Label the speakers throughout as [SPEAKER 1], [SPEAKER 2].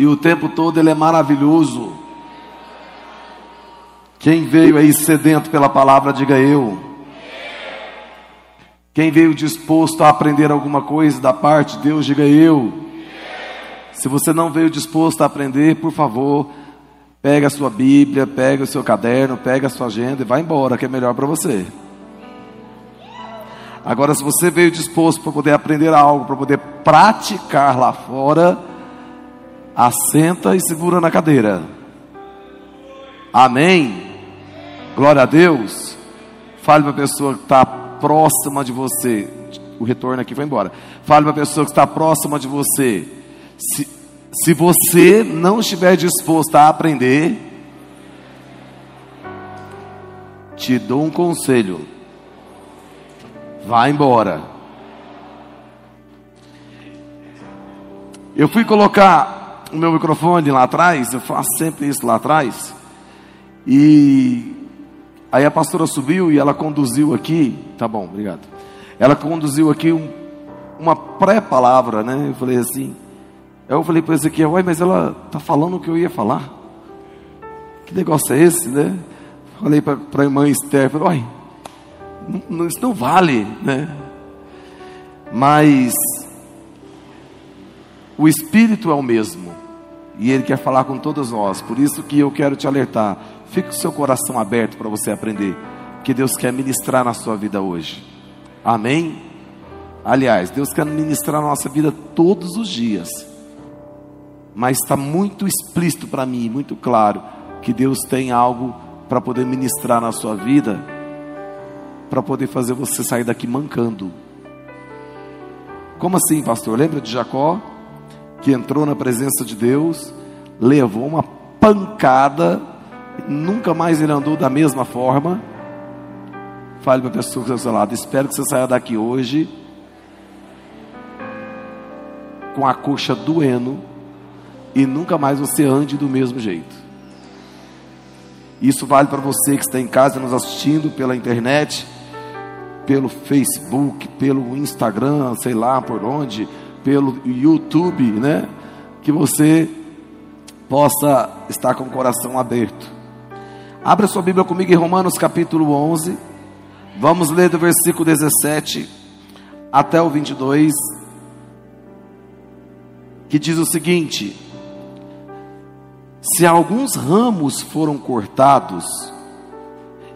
[SPEAKER 1] e o tempo todo ele é maravilhoso. Quem veio aí sedento pela palavra, diga eu. Quem veio disposto a aprender alguma coisa da parte de Deus, diga eu. Se você não veio disposto a aprender, por favor, pega a sua Bíblia, pega o seu caderno, pega a sua agenda e vai embora, que é melhor para você. Agora, se você veio disposto para poder aprender algo, para poder praticar lá fora, assenta e segura na cadeira. Amém. Glória a Deus. Fale para a pessoa que está próxima de você. O retorno aqui foi embora. Fale para a pessoa que está próxima de você. Se, se você não estiver disposto a aprender, te dou um conselho. Vá embora. Eu fui colocar o meu microfone lá atrás, eu faço sempre isso lá atrás. E aí a pastora subiu e ela conduziu aqui, tá bom, obrigado. Ela conduziu aqui um, uma pré-palavra, né? Eu falei assim, eu falei para Ezequiel, uai, mas ela tá falando o que eu ia falar. Que negócio é esse, né? Falei para a irmã Esther, falei, uai, não, isso não vale, né? Mas o Espírito é o mesmo e Ele quer falar com todos nós. Por isso que eu quero te alertar. Fique o seu coração aberto para você aprender, que Deus quer ministrar na sua vida hoje. Amém? Aliás, Deus quer ministrar na nossa vida todos os dias. Mas está muito explícito para mim, muito claro, que Deus tem algo para poder ministrar na sua vida para poder fazer você sair daqui mancando. Como assim, pastor? Lembra de Jacó, que entrou na presença de Deus, levou uma pancada, nunca mais ele andou da mesma forma. Fale para a pessoa que está ao seu lado: espero que você saia daqui hoje com a coxa doendo e nunca mais você ande do mesmo jeito. Isso vale para você que está em casa nos assistindo pela internet pelo Facebook, pelo Instagram, sei lá por onde, pelo YouTube, né? Que você possa estar com o coração aberto. Abra sua Bíblia comigo em Romanos capítulo 11. Vamos ler do versículo 17 até o 22, que diz o seguinte: Se alguns ramos foram cortados,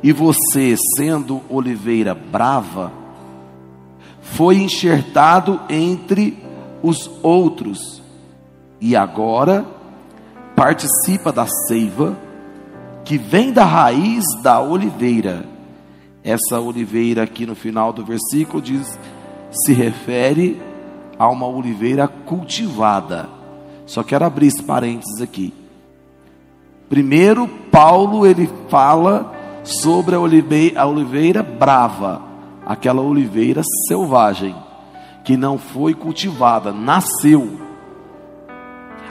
[SPEAKER 1] e você, sendo oliveira brava, foi enxertado entre os outros, e agora participa da seiva que vem da raiz da oliveira. Essa oliveira aqui no final do versículo diz se refere a uma oliveira cultivada. Só quero abrir esse parênteses aqui. Primeiro, Paulo ele fala sobre a oliveira, a oliveira brava, aquela oliveira selvagem, que não foi cultivada, nasceu.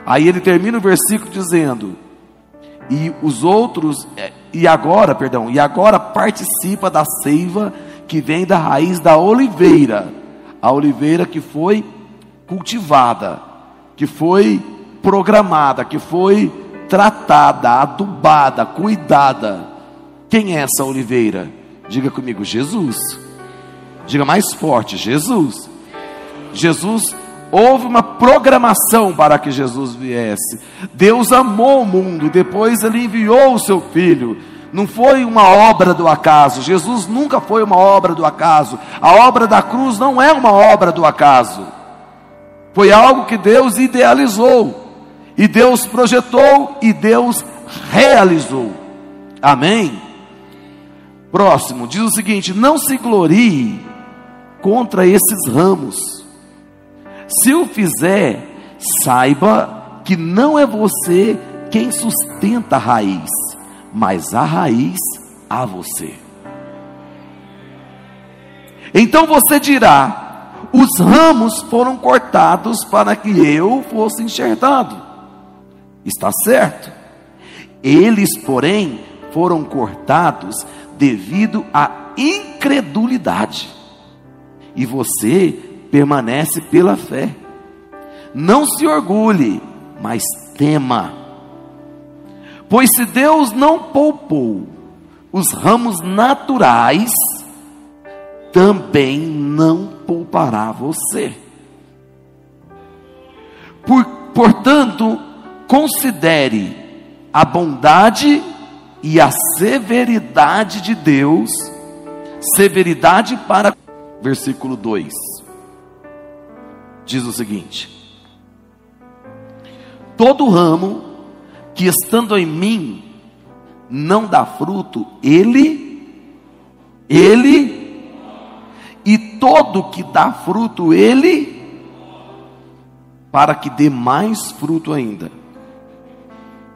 [SPEAKER 1] Aí ele termina o versículo dizendo: E os outros, é, e agora, perdão, e agora participa da seiva que vem da raiz da oliveira, a oliveira que foi cultivada, que foi programada, que foi tratada, adubada, cuidada quem é essa oliveira? Diga comigo, Jesus. Diga mais forte, Jesus. Jesus, houve uma programação para que Jesus viesse. Deus amou o mundo, depois ele enviou o seu filho. Não foi uma obra do acaso. Jesus nunca foi uma obra do acaso. A obra da cruz não é uma obra do acaso. Foi algo que Deus idealizou, e Deus projetou, e Deus realizou. Amém? Próximo, diz o seguinte: não se glorie contra esses ramos. Se o fizer, saiba que não é você quem sustenta a raiz, mas a raiz a você. Então você dirá: os ramos foram cortados para que eu fosse enxertado. Está certo. Eles, porém, foram cortados devido à incredulidade. E você permanece pela fé. Não se orgulhe, mas tema. Pois se Deus não poupou os ramos naturais, também não poupará você. Por, portanto, considere a bondade e a severidade de Deus, severidade para. Versículo 2 diz o seguinte: Todo ramo que estando em mim não dá fruto, ele, ele, e todo que dá fruto, ele, para que dê mais fruto ainda.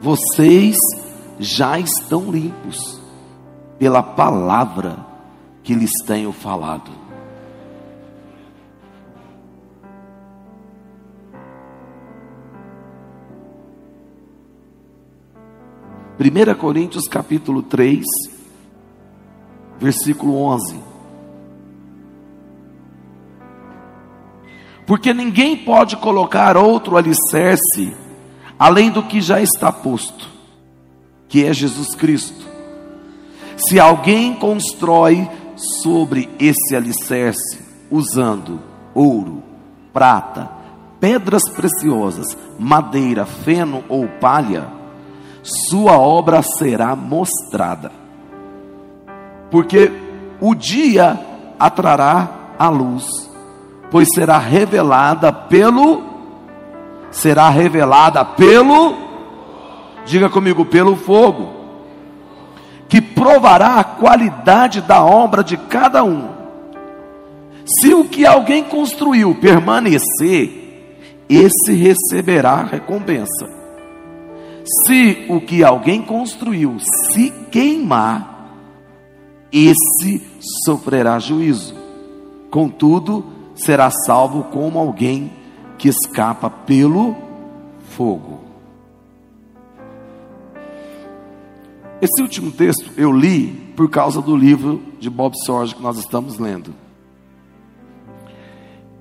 [SPEAKER 1] Vocês já estão limpos pela palavra que lhes tenho falado. Primeira Coríntios capítulo 3, versículo 11. Porque ninguém pode colocar outro alicerce além do que já está posto que é Jesus Cristo. Se alguém constrói sobre esse alicerce usando ouro, prata, pedras preciosas, madeira, feno ou palha, sua obra será mostrada. Porque o dia atrará a luz, pois será revelada pelo será revelada pelo diga comigo, pelo fogo, que provará a qualidade da obra de cada um. Se o que alguém construiu permanecer, esse receberá recompensa. Se o que alguém construiu se queimar, esse sofrerá juízo. Contudo, será salvo como alguém que escapa pelo fogo. Esse último texto eu li por causa do livro de Bob Sorge que nós estamos lendo.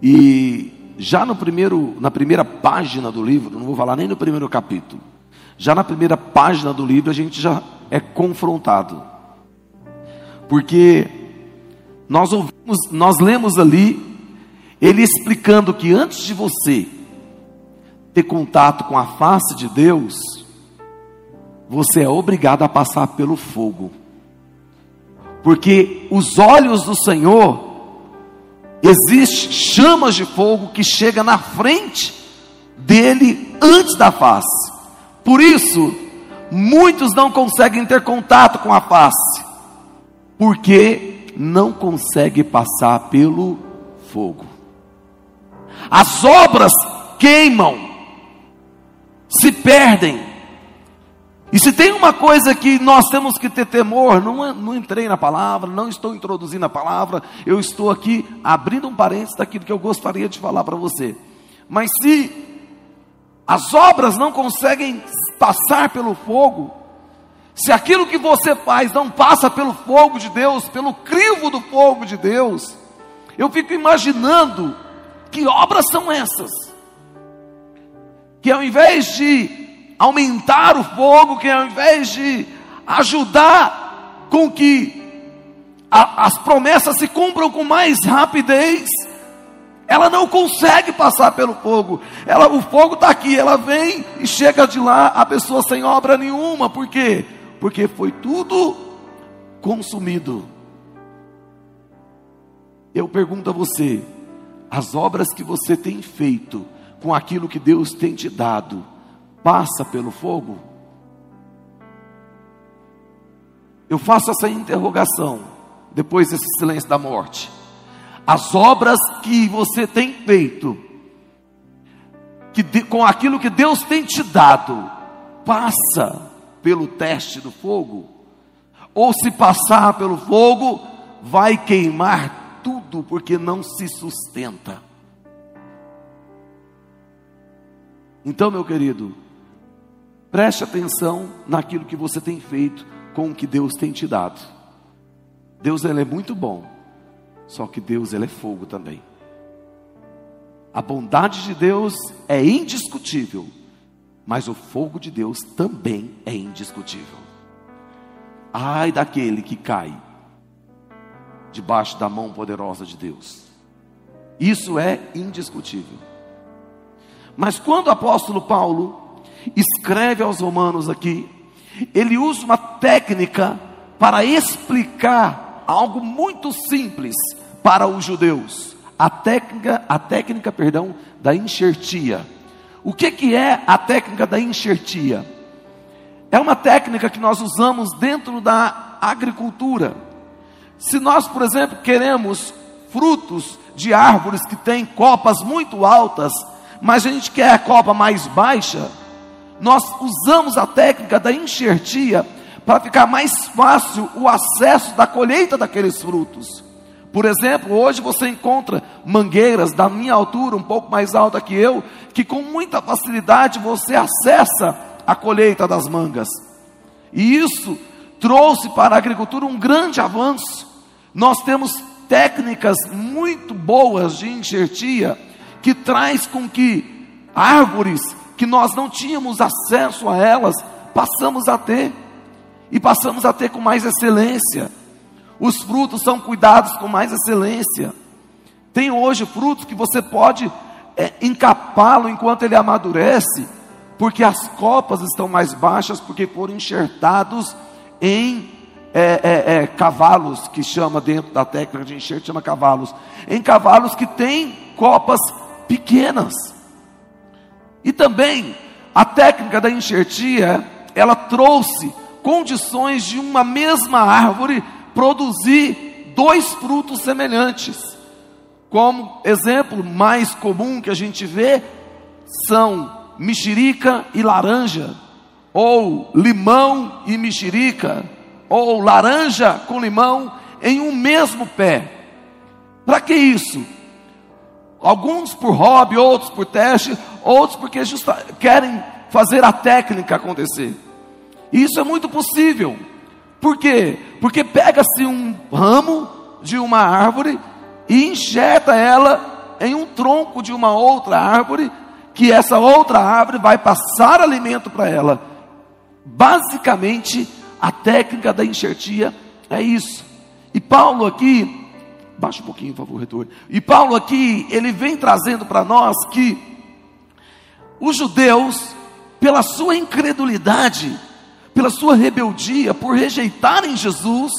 [SPEAKER 1] E já no primeiro, na primeira página do livro, não vou falar nem no primeiro capítulo, já na primeira página do livro a gente já é confrontado. Porque nós ouvimos, nós lemos ali ele explicando que antes de você ter contato com a face de Deus, você é obrigado a passar pelo fogo. Porque os olhos do Senhor existe chamas de fogo que chega na frente dele antes da face. Por isso, muitos não conseguem ter contato com a face, porque não conseguem passar pelo fogo. As obras queimam, se perdem, e se tem uma coisa que nós temos que ter temor, não, não entrei na palavra, não estou introduzindo a palavra, eu estou aqui abrindo um parênteses daquilo que eu gostaria de falar para você. Mas se as obras não conseguem passar pelo fogo, se aquilo que você faz não passa pelo fogo de Deus, pelo crivo do fogo de Deus, eu fico imaginando que obras são essas, que ao invés de aumentar o fogo, que ao invés de ajudar com que a, as promessas se cumpram com mais rapidez, ela não consegue passar pelo fogo. Ela, o fogo está aqui, ela vem e chega de lá a pessoa sem obra nenhuma. Por quê? Porque foi tudo consumido. Eu pergunto a você: as obras que você tem feito com aquilo que Deus tem te dado, passa pelo fogo? Eu faço essa interrogação depois desse silêncio da morte. As obras que você tem feito, que de, com aquilo que Deus tem te dado, passa pelo teste do fogo? Ou se passar pelo fogo, vai queimar tudo porque não se sustenta. Então, meu querido, Preste atenção naquilo que você tem feito com o que Deus tem te dado. Deus ele é muito bom, só que Deus ele é fogo também. A bondade de Deus é indiscutível, mas o fogo de Deus também é indiscutível. Ai daquele que cai debaixo da mão poderosa de Deus. Isso é indiscutível. Mas quando o apóstolo Paulo escreve aos Romanos aqui, ele usa uma técnica para explicar algo muito simples para os judeus. A técnica, a técnica, perdão, da enxertia. O que, que é a técnica da enxertia? É uma técnica que nós usamos dentro da agricultura. Se nós, por exemplo, queremos frutos de árvores que têm copas muito altas, mas a gente quer a copa mais baixa, nós usamos a técnica da enxertia para ficar mais fácil o acesso da colheita daqueles frutos. Por exemplo, hoje você encontra mangueiras da minha altura, um pouco mais alta que eu, que com muita facilidade você acessa a colheita das mangas. E isso trouxe para a agricultura um grande avanço. Nós temos técnicas muito boas de enxertia que traz com que árvores que nós não tínhamos acesso a elas, passamos a ter e passamos a ter com mais excelência. Os frutos são cuidados com mais excelência. Tem hoje frutos que você pode é, encapá-lo enquanto ele amadurece, porque as copas estão mais baixas, porque foram enxertados em é, é, é, cavalos, que chama dentro da técnica de enxerto, chama cavalos, em cavalos que têm copas pequenas. E também a técnica da enxertia, ela trouxe condições de uma mesma árvore produzir dois frutos semelhantes. Como exemplo mais comum que a gente vê são mexerica e laranja, ou limão e mexerica, ou laranja com limão em um mesmo pé. Para que isso? Alguns por hobby, outros por teste, outros porque justa, querem fazer a técnica acontecer. Isso é muito possível. Por quê? Porque pega-se um ramo de uma árvore e injeta ela em um tronco de uma outra árvore, que essa outra árvore vai passar alimento para ela. Basicamente, a técnica da enxertia é isso. E Paulo aqui, baixa um pouquinho, por favor, reitor. E Paulo aqui, ele vem trazendo para nós que os judeus, pela sua incredulidade, pela sua rebeldia, por rejeitarem Jesus,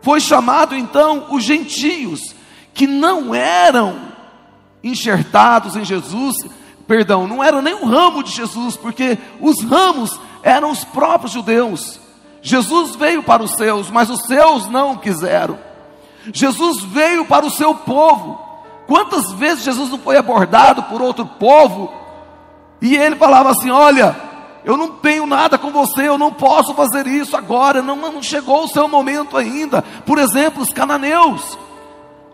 [SPEAKER 1] foi chamado então os gentios, que não eram enxertados em Jesus, perdão, não eram nem um ramo de Jesus, porque os ramos eram os próprios judeus. Jesus veio para os seus, mas os seus não quiseram. Jesus veio para o seu povo. Quantas vezes Jesus não foi abordado por outro povo e ele falava assim: Olha, eu não tenho nada com você, eu não posso fazer isso agora, não, não chegou o seu momento ainda. Por exemplo, os cananeus.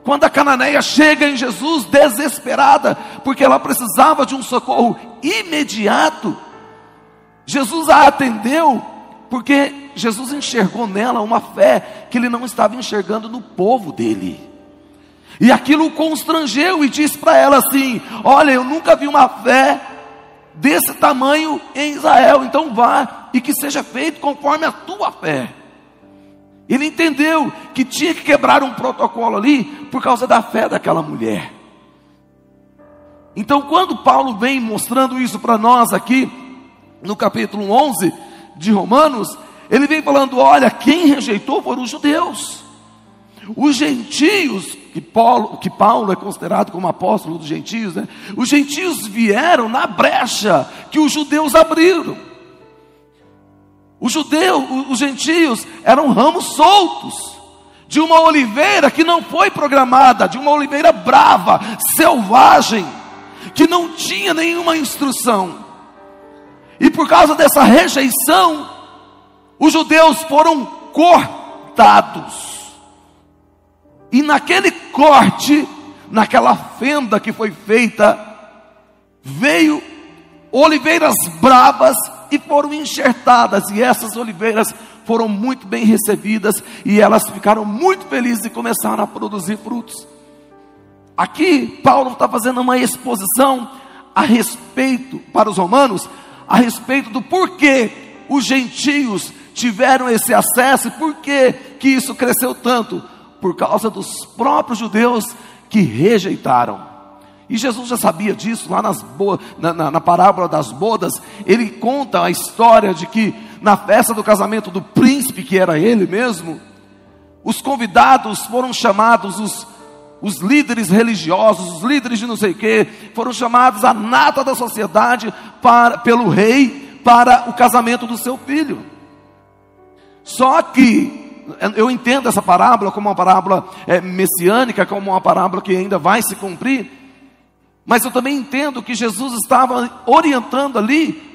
[SPEAKER 1] Quando a cananeia chega em Jesus desesperada, porque ela precisava de um socorro imediato, Jesus a atendeu, porque Jesus enxergou nela uma fé que ele não estava enxergando no povo dele. E aquilo o constrangeu e disse para ela assim: Olha, eu nunca vi uma fé desse tamanho em Israel. Então vá e que seja feito conforme a tua fé. Ele entendeu que tinha que quebrar um protocolo ali por causa da fé daquela mulher. Então, quando Paulo vem mostrando isso para nós aqui, no capítulo 11 de Romanos, ele vem falando: olha, quem rejeitou foram os judeus. Os gentios, que Paulo, que Paulo é considerado como apóstolo dos gentios, né? os gentios vieram na brecha que os judeus abriram. Os judeus, os gentios eram ramos soltos de uma oliveira que não foi programada, de uma oliveira brava, selvagem, que não tinha nenhuma instrução. E por causa dessa rejeição, os judeus foram cortados. E naquele corte, naquela fenda que foi feita, veio oliveiras bravas e foram enxertadas, e essas oliveiras foram muito bem recebidas, e elas ficaram muito felizes e começaram a produzir frutos. Aqui, Paulo está fazendo uma exposição a respeito, para os romanos, a respeito do porquê os gentios tiveram esse acesso e por que que isso cresceu tanto? Por causa dos próprios judeus que rejeitaram. E Jesus já sabia disso, lá nas na, na, na parábola das bodas, ele conta a história de que na festa do casamento do príncipe, que era ele mesmo, os convidados foram chamados, os, os líderes religiosos, os líderes de não sei o quê, foram chamados a nata da sociedade para, pelo rei para o casamento do seu filho. Só que eu entendo essa parábola como uma parábola é, messiânica, como uma parábola que ainda vai se cumprir, mas eu também entendo que Jesus estava orientando ali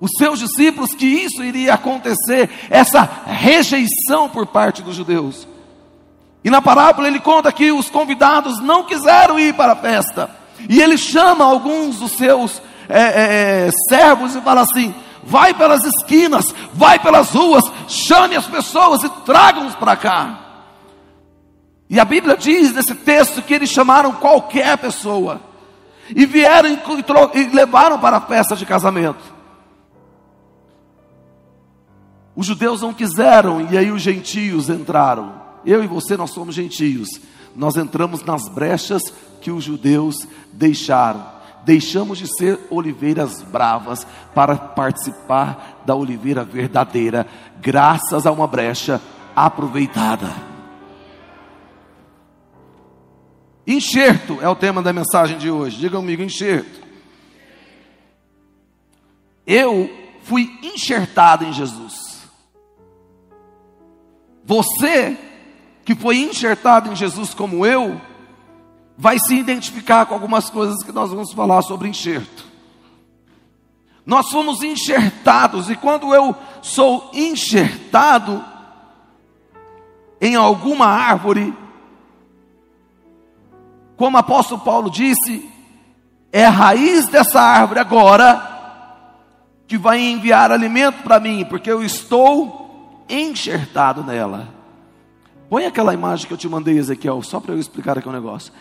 [SPEAKER 1] os seus discípulos que isso iria acontecer, essa rejeição por parte dos judeus. E na parábola ele conta que os convidados não quiseram ir para a festa, e ele chama alguns dos seus é, é, é servos e fala assim: vai pelas esquinas, vai pelas ruas, chame as pessoas e tragam-os para cá. E a Bíblia diz nesse texto que eles chamaram qualquer pessoa e vieram e, e levaram para a festa de casamento. Os judeus não quiseram e aí os gentios entraram. Eu e você, nós somos gentios. Nós entramos nas brechas que os judeus deixaram. Deixamos de ser oliveiras bravas para participar da oliveira verdadeira, graças a uma brecha aproveitada. Enxerto é o tema da mensagem de hoje. Diga comigo, enxerto. Eu fui enxertado em Jesus. Você que foi enxertado em Jesus como eu, vai se identificar com algumas coisas que nós vamos falar sobre enxerto. Nós fomos enxertados, e quando eu sou enxertado em alguma árvore, como o apóstolo Paulo disse, é a raiz dessa árvore agora que vai enviar alimento para mim, porque eu estou enxertado nela. Põe aquela imagem que eu te mandei, Ezequiel, só para eu explicar aqui um negócio.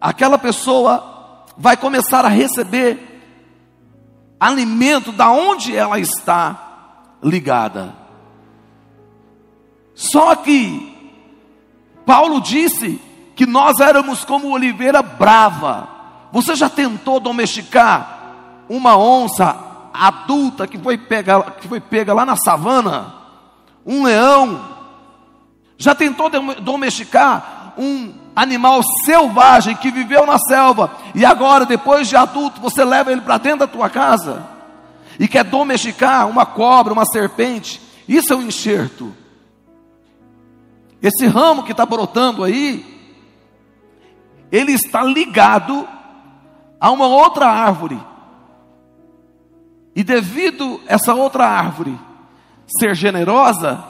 [SPEAKER 1] Aquela pessoa vai começar a receber alimento da onde ela está ligada. Só que Paulo disse que nós éramos como oliveira brava. Você já tentou domesticar uma onça adulta que foi pega, que foi pega lá na savana? Um leão? Já tentou domesticar um animal selvagem que viveu na selva e agora, depois de adulto, você leva ele para dentro da tua casa e quer domesticar uma cobra, uma serpente? Isso é um enxerto. Esse ramo que está brotando aí, ele está ligado a uma outra árvore. E devido essa outra árvore ser generosa,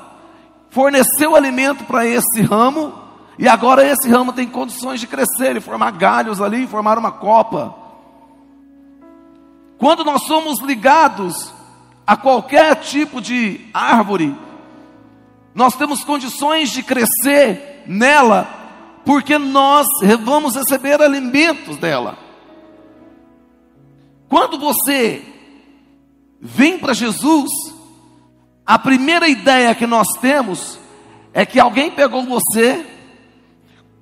[SPEAKER 1] forneceu alimento para esse ramo, e agora esse ramo tem condições de crescer e formar galhos ali, formar uma copa. Quando nós somos ligados a qualquer tipo de árvore, nós temos condições de crescer nela porque nós vamos receber alimentos dela. Quando você vem para Jesus, a primeira ideia que nós temos é que alguém pegou você,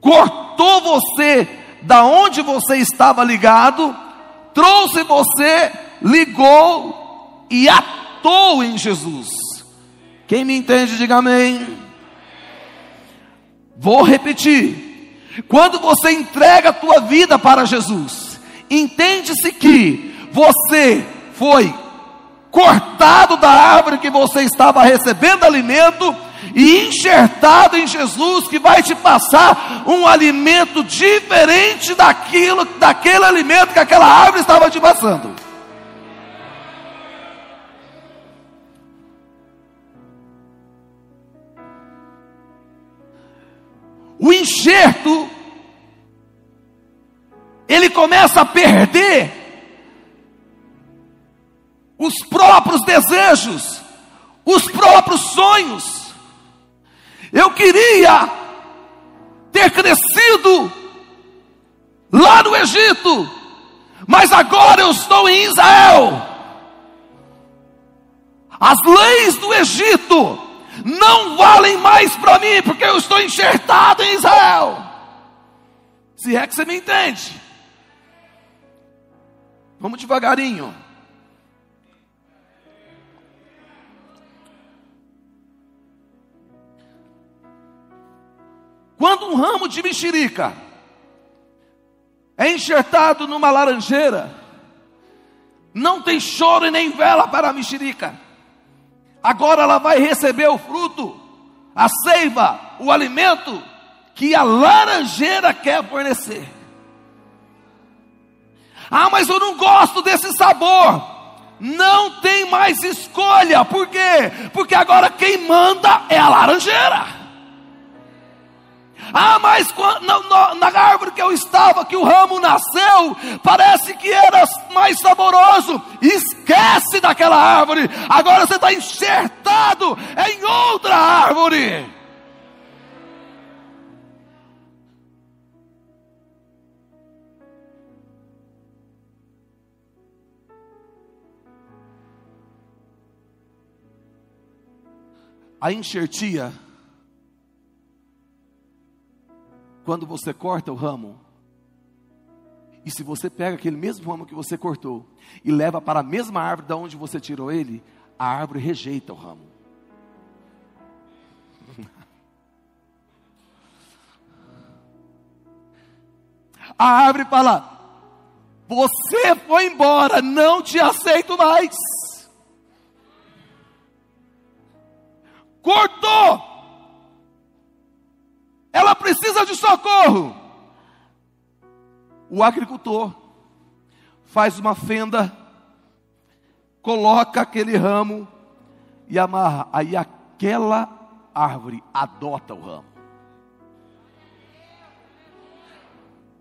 [SPEAKER 1] cortou você da onde você estava ligado, trouxe você, ligou e atou em Jesus. Quem me entende, diga amém. Vou repetir. Quando você entrega a tua vida para Jesus, entende-se que você foi cortado da árvore que você estava recebendo alimento e enxertado em Jesus que vai te passar um alimento diferente daquilo, daquele alimento que aquela árvore estava te passando. o enxerto, ele começa a perder os próprios desejos, os próprios sonhos. Eu queria ter crescido lá no Egito, mas agora eu estou em Israel. As leis do Egito não valem mais para mim, porque eu estou enxertado em Israel. Se é que você me entende. Vamos devagarinho. Quando um ramo de mexerica é enxertado numa laranjeira, não tem choro e nem vela para a mexerica. Agora ela vai receber o fruto, a seiva, o alimento que a laranjeira quer fornecer. Ah, mas eu não gosto desse sabor. Não tem mais escolha. Por quê? Porque agora quem manda é a laranjeira. Ah, mas na, na, árvore que eu estava, que o ramo nasceu, parece que era mais saboroso. Esquece daquela árvore. Agora você está enxertado em outra árvore. A enxertia quando você corta o ramo, e se você pega aquele mesmo ramo que você cortou e leva para a mesma árvore da onde você tirou ele, a árvore rejeita o ramo. A árvore fala: Você foi embora, não te aceito mais. Cortou socorro. O agricultor faz uma fenda, coloca aquele ramo e amarra. Aí aquela árvore adota o ramo.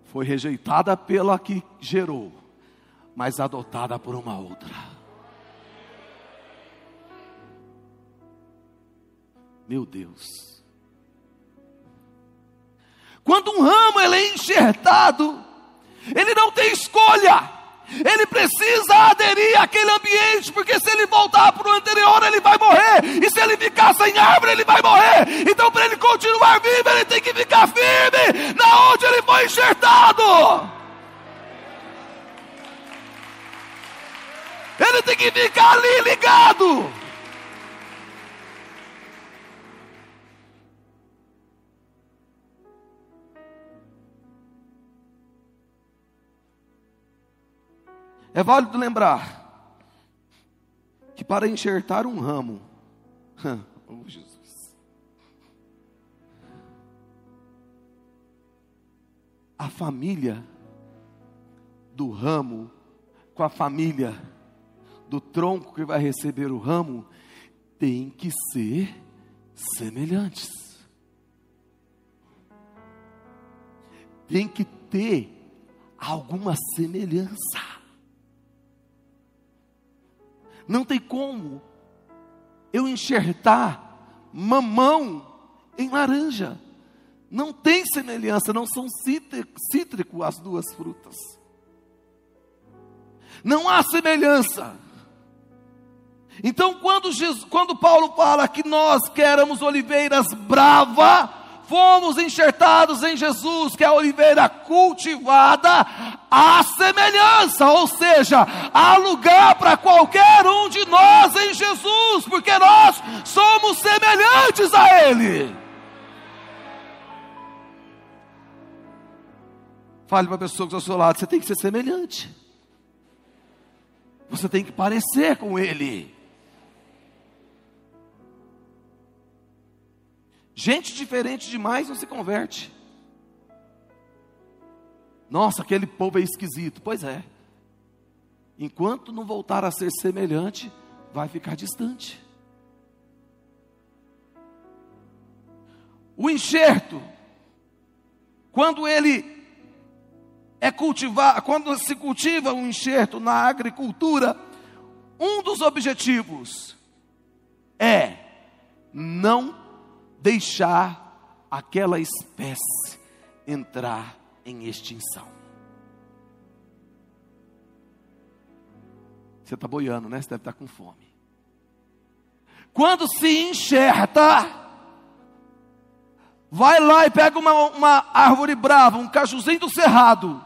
[SPEAKER 1] Foi rejeitada pela que gerou, mas adotada por uma outra. Meu Deus. Quando um ramo ele é enxertado, ele não tem escolha. Ele precisa aderir àquele ambiente, porque se ele voltar para o anterior, ele vai morrer. E se ele ficar sem árvore, ele vai morrer. Então, para ele continuar vivo, ele tem que ficar firme na onde ele foi enxertado. Ele tem que ficar ali ligado. É válido lembrar que para enxertar um ramo, oh Jesus, a família do ramo com a família do tronco que vai receber o ramo tem que ser semelhantes. Tem que ter alguma semelhança. Não tem como eu enxertar mamão em laranja. Não tem semelhança, não são cítrico as duas frutas. Não há semelhança. Então, quando, Jesus, quando Paulo fala que nós queremos oliveiras brava, fomos enxertados em Jesus, que é a oliveira cultivada, há semelhança, ou seja, há lugar para qualquer um de nós em Jesus, porque nós somos semelhantes a Ele. Fale para a pessoa que está ao seu lado, você tem que ser semelhante. Você tem que parecer com Ele. Gente diferente demais não se converte. Nossa, aquele povo é esquisito. Pois é. Enquanto não voltar a ser semelhante, vai ficar distante. O enxerto, quando ele é cultivar, quando se cultiva um enxerto na agricultura, um dos objetivos é não deixar aquela espécie entrar em extinção. Você está boiando, né? Você deve estar com fome. quando se enxerta, vai lá e pega uma, uma árvore brava, um cajuzinho do cerrado,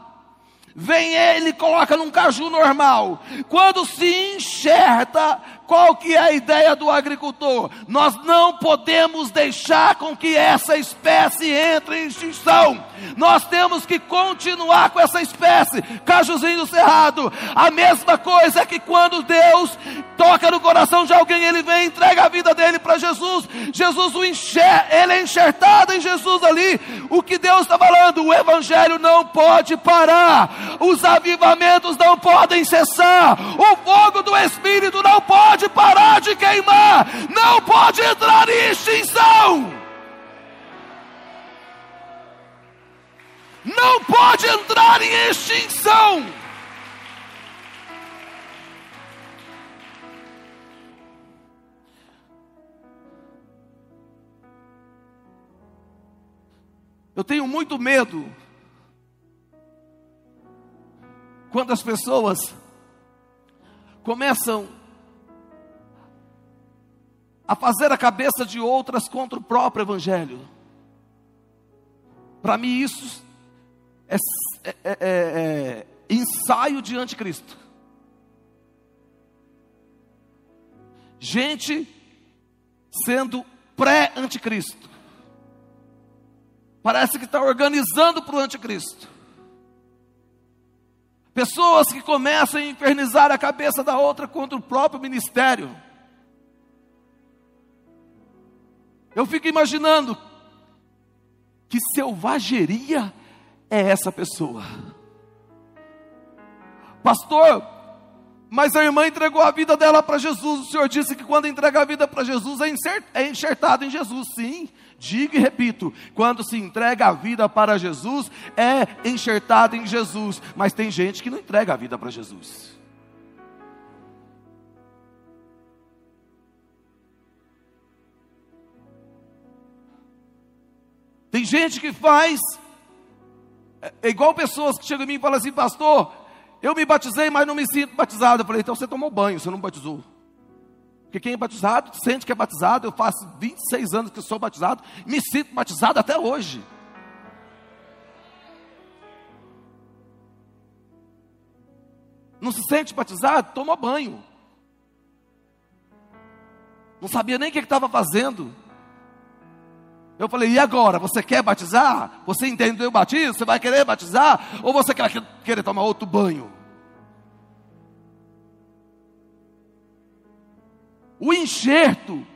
[SPEAKER 1] vem ele e coloca num caju normal. Quando se enxerta, qual que é a ideia do agricultor? Nós não podemos deixar com que essa espécie entre em extinção. Nós temos que continuar com essa espécie. Cajuzinho do cerrado. A mesma coisa é que quando Deus toca no coração de alguém, ele vem e entrega a vida dele para Jesus. Jesus o enxer, ele é enxertado em Jesus ali. O que Deus está falando, o evangelho não pode parar. Os avivamentos não podem cessar. O fogo do Espírito não pode pode parar de queimar, não pode entrar em extinção. Não pode entrar em extinção. Eu tenho muito medo quando as pessoas começam a fazer a cabeça de outras contra o próprio Evangelho. Para mim, isso é, é, é, é, ensaio de anticristo. Gente sendo pré-anticristo. Parece que está organizando para o anticristo. Pessoas que começam a infernizar a cabeça da outra contra o próprio ministério. Eu fico imaginando que selvageria é essa pessoa. Pastor, mas a irmã entregou a vida dela para Jesus. O Senhor disse que quando entrega a vida para Jesus é enxertado em Jesus. Sim, digo e repito: quando se entrega a vida para Jesus, é enxertado em Jesus. Mas tem gente que não entrega a vida para Jesus. Tem gente que faz, é, é igual pessoas que chegam em mim e falam assim, pastor, eu me batizei, mas não me sinto batizado. Eu falei, então você tomou banho, você não batizou. Porque quem é batizado, sente que é batizado. Eu faço 26 anos que sou batizado, me sinto batizado até hoje. Não se sente batizado? Toma banho. Não sabia nem o que estava fazendo. Eu falei, e agora? Você quer batizar? Você entendeu o batismo? Você vai querer batizar? Ou você quer querer tomar outro banho? O enxerto,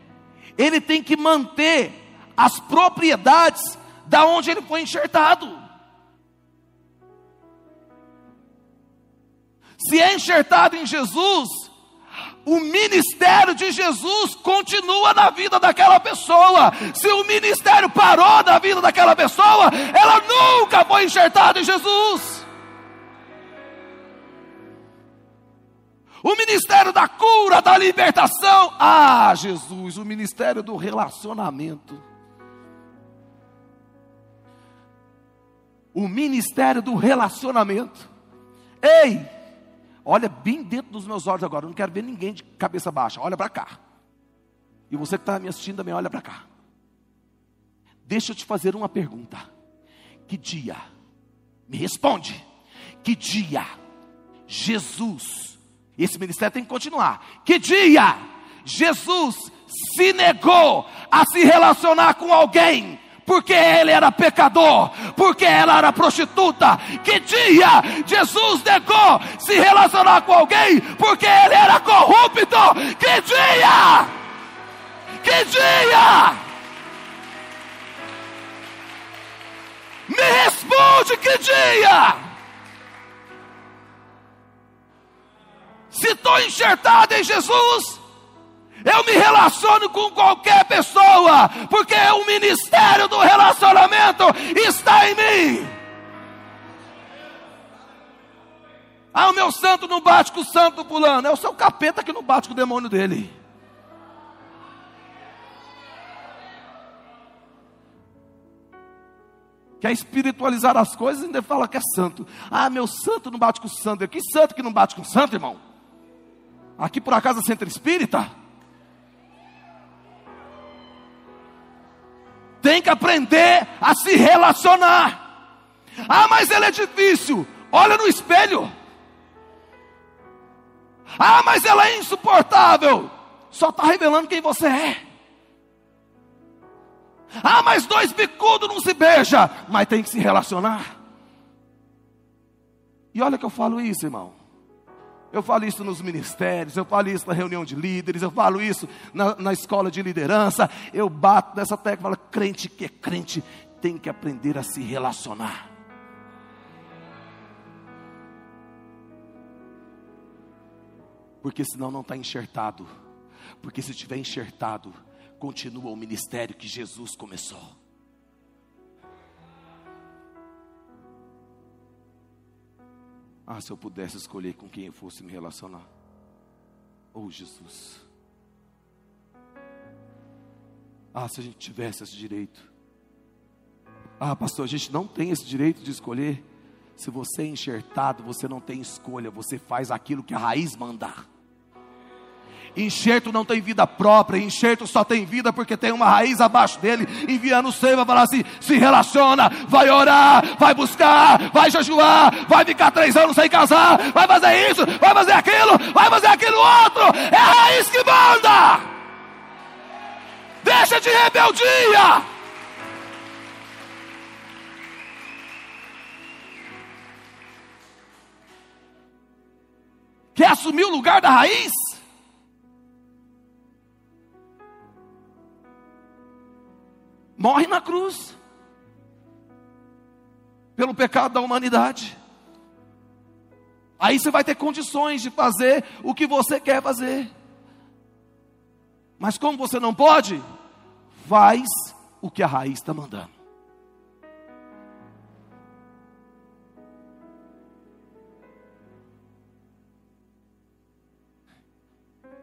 [SPEAKER 1] ele tem que manter as propriedades da onde ele foi enxertado. Se é enxertado em Jesus, o ministério de Jesus continua na vida daquela pessoa. Se o ministério parou na vida daquela pessoa, ela nunca foi enxertada em Jesus. O ministério da cura, da libertação. Ah, Jesus, o ministério do relacionamento. O ministério do relacionamento. Ei, Olha bem dentro dos meus olhos agora. Eu não quero ver ninguém de cabeça baixa. Olha para cá. E você que está me assistindo também, olha para cá. Deixa eu te fazer uma pergunta. Que dia? Me responde. Que dia Jesus, esse ministério tem que continuar. Que dia Jesus se negou a se relacionar com alguém porque ele era pecador, porque ela era prostituta. Que dia Jesus negou se relacionar com alguém, porque ele era corrupto. Que dia! Que dia! Me responde que dia! Se estou enxertado em Jesus, eu me relaciono com qualquer pessoa, porque o ministério do relacionamento está em mim. Ah, o meu santo não bate com o santo pulando. É o seu capeta que não bate com o demônio dele. Quer espiritualizar as coisas e ainda fala que é santo. Ah, meu santo não bate com o santo. Que santo que não bate com o santo, irmão? Aqui por acaso é centro espírita? Aprender a se relacionar. Ah, mas ele é difícil. Olha no espelho. Ah, mas ela é insuportável. Só está revelando quem você é. Ah, mas dois bicudos não se beija, mas tem que se relacionar. E olha que eu falo isso, irmão. Eu falo isso nos ministérios, eu falo isso na reunião de líderes, eu falo isso na, na escola de liderança. Eu bato nessa tecla, falo, crente que é crente tem que aprender a se relacionar. Porque senão não está enxertado. Porque se estiver enxertado, continua o ministério que Jesus começou. Ah, se eu pudesse escolher com quem eu fosse me relacionar. Oh, Jesus. Ah, se a gente tivesse esse direito. Ah, pastor, a gente não tem esse direito de escolher. Se você é enxertado, você não tem escolha, você faz aquilo que a raiz mandar. Enxerto não tem vida própria, enxerto só tem vida porque tem uma raiz abaixo dele. Enviando vai falar assim: se relaciona, vai orar, vai buscar, vai jejuar, vai ficar três anos sem casar, vai fazer isso, vai fazer aquilo, vai fazer aquilo outro. É a raiz que manda. Deixa de rebeldia. Quer assumir o lugar da raiz? Morre na cruz pelo pecado da humanidade. Aí você vai ter condições de fazer o que você quer fazer. Mas como você não pode, faz o que a raiz está mandando.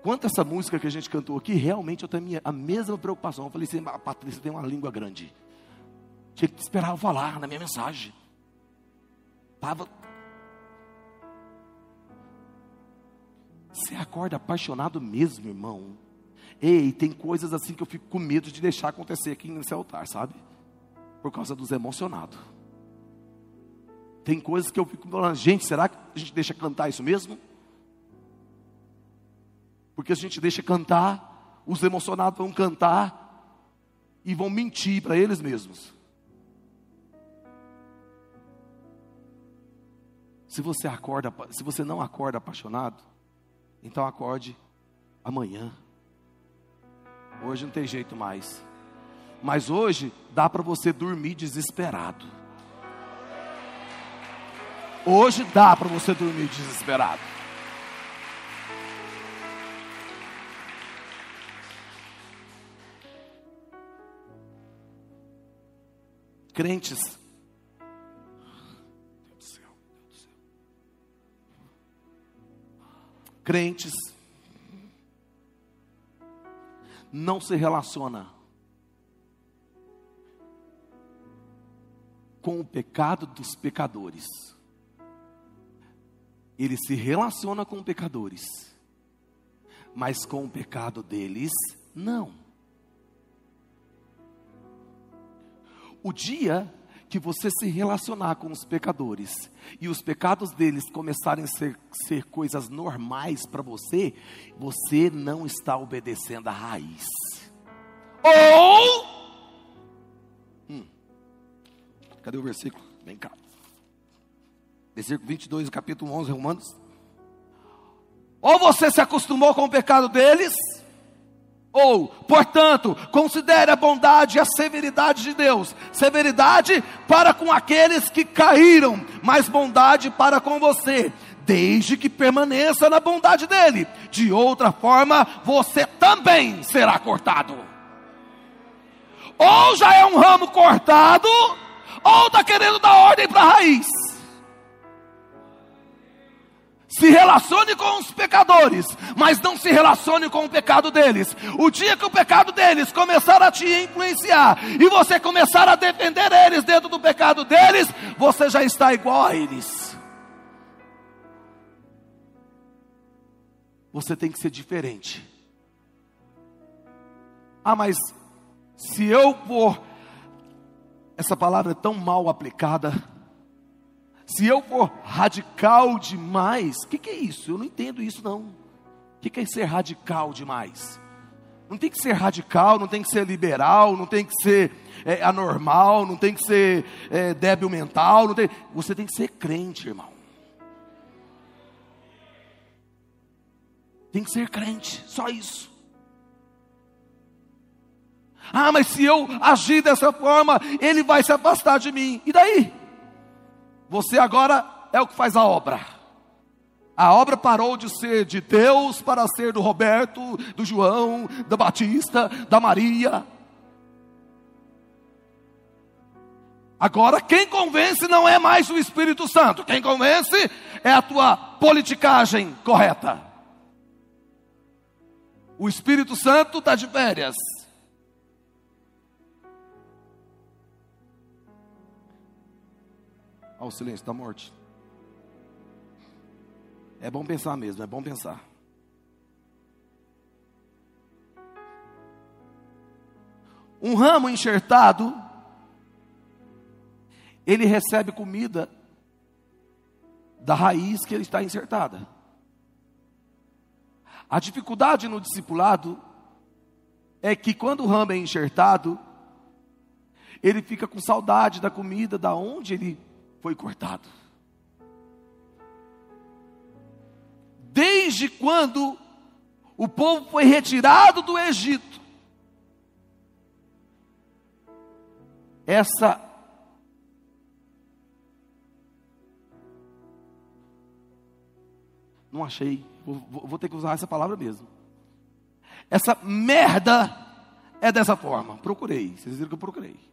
[SPEAKER 1] Quanto essa música que a gente cantou aqui, realmente eu tenho a mesma preocupação. Eu falei assim, a Patrícia tem uma língua grande. Tinha que esperar eu falar na minha mensagem. Tava. Você acorda apaixonado mesmo, irmão. Ei, tem coisas assim que eu fico com medo de deixar acontecer aqui nesse altar, sabe? Por causa dos emocionados. Tem coisas que eu fico falando, gente, será que a gente deixa cantar isso mesmo? Porque a gente deixa cantar, os emocionados vão cantar e vão mentir para eles mesmos. Se você acorda, se você não acorda apaixonado, então acorde amanhã. Hoje não tem jeito mais. Mas hoje dá para você dormir desesperado. Hoje dá para você dormir desesperado. Crentes. Crentes não se relaciona com o pecado dos pecadores. Ele se relaciona com pecadores, mas com o pecado deles, não. O dia que você se relacionar com os pecadores e os pecados deles começarem a ser, ser coisas normais para você, você não está obedecendo a raiz. Ou. Hum, cadê o versículo? Vem cá. Versículo 22 do capítulo 11, Romanos. Ou você se acostumou com o pecado deles ou, portanto, considere a bondade e a severidade de Deus. Severidade para com aqueles que caíram, mas bondade para com você, desde que permaneça na bondade dele. De outra forma, você também será cortado. Ou já é um ramo cortado, ou está querendo dar ordem para a raiz se relacione com os pecadores, mas não se relacione com o pecado deles. O dia que o pecado deles começar a te influenciar e você começar a defender eles dentro do pecado deles, você já está igual a eles. Você tem que ser diferente. Ah, mas se eu for essa palavra é tão mal aplicada. Se eu for radical demais, o que, que, é isso? Eu não entendo isso não. O que, que é ser radical demais? Não tem que ser radical, não tem que ser liberal, não tem que ser é, anormal, não tem que ser é, débil mental, não tem... você tem que ser crente, irmão. Tem que ser crente, só isso. Ah, mas se eu agir dessa forma, ele vai se afastar de mim. E daí? Você agora é o que faz a obra. A obra parou de ser de Deus para ser do Roberto, do João, da Batista, da Maria. Agora, quem convence não é mais o Espírito Santo, quem convence é a tua politicagem correta. O Espírito Santo está de férias. Olha o silêncio da morte. É bom pensar mesmo, é bom pensar. Um ramo enxertado, ele recebe comida da raiz que ele está enxertada. A dificuldade no discipulado é que quando o ramo é enxertado, ele fica com saudade da comida da onde ele foi cortado. Desde quando o povo foi retirado do Egito, essa não achei, vou, vou, ter que usar essa palavra mesmo. Essa merda é dessa forma. Procurei, vocês viram que eu procurei.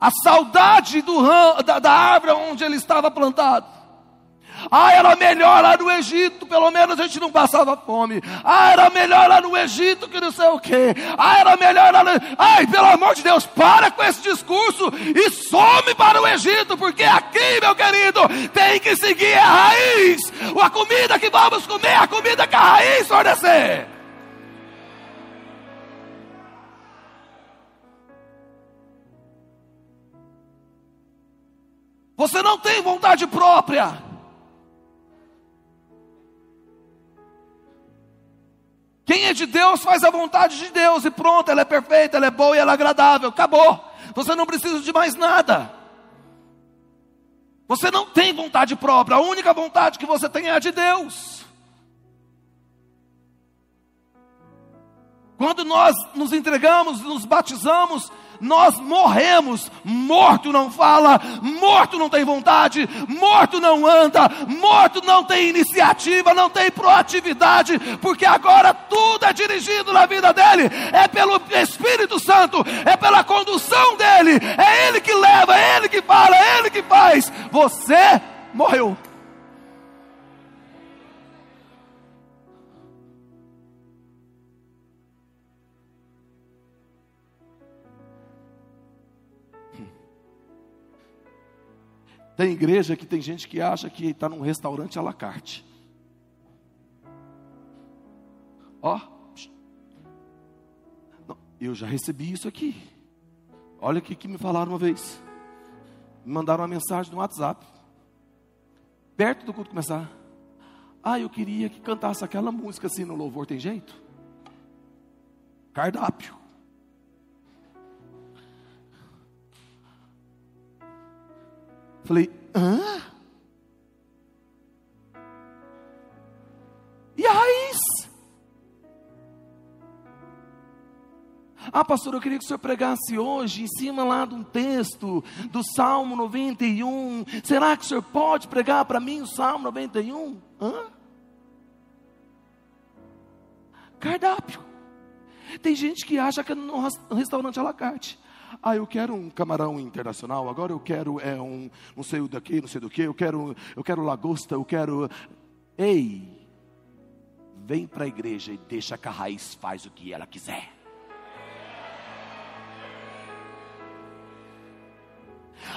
[SPEAKER 1] A saudade do ramo, da, da árvore onde ele estava plantado. Ah, era melhor lá no Egito, pelo menos a gente não passava fome. Ah, era melhor lá no Egito que não sei o quê. Ah, era melhor lá no... Ai, pelo amor de Deus, para com esse discurso e some para o Egito, porque aqui, meu querido, tem que seguir a raiz. A comida que vamos comer, a comida que a raiz fornecer. Você não tem vontade própria. Quem é de Deus faz a vontade de Deus e pronto, ela é perfeita, ela é boa e ela é agradável. Acabou. Você não precisa de mais nada. Você não tem vontade própria, a única vontade que você tem é a de Deus. Quando nós nos entregamos, nos batizamos, nós morremos. Morto não fala, morto não tem vontade, morto não anda, morto não tem iniciativa, não tem proatividade, porque agora tudo é dirigido na vida dele, é pelo Espírito Santo, é pela condução dele, é ele que leva, é ele que fala, é ele que faz. Você morreu. Tem igreja que tem gente que acha que está num restaurante à la carte. Ó, eu já recebi isso aqui. Olha o que me falaram uma vez. Me mandaram uma mensagem no WhatsApp. Perto do culto começar. Ah, eu queria que cantasse aquela música assim no louvor, tem jeito? Cardápio. Falei, hã? E a raiz? Ah, pastor, eu queria que o senhor pregasse hoje em cima lá de um texto do Salmo 91. Será que o senhor pode pregar para mim o Salmo 91? Hã? Cardápio. Tem gente que acha que é no restaurante à la carte. Ah, eu quero um camarão internacional, agora eu quero é um não sei o daqui, não sei do que, eu quero, eu quero lagosta, eu quero. Ei, vem para a igreja e deixa que a raiz faz o que ela quiser.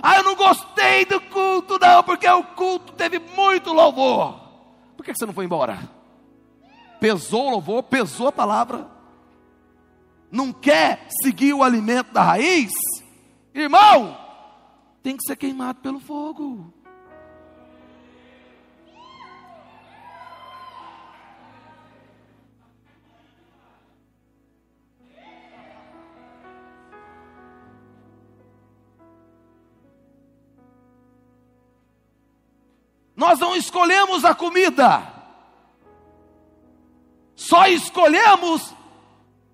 [SPEAKER 1] Ah, eu não gostei do culto, não, porque o culto teve muito louvor. Por que você não foi embora? Pesou o louvor, pesou a palavra. Não quer seguir o alimento da raiz, irmão, tem que ser queimado pelo fogo. Nós não escolhemos a comida, só escolhemos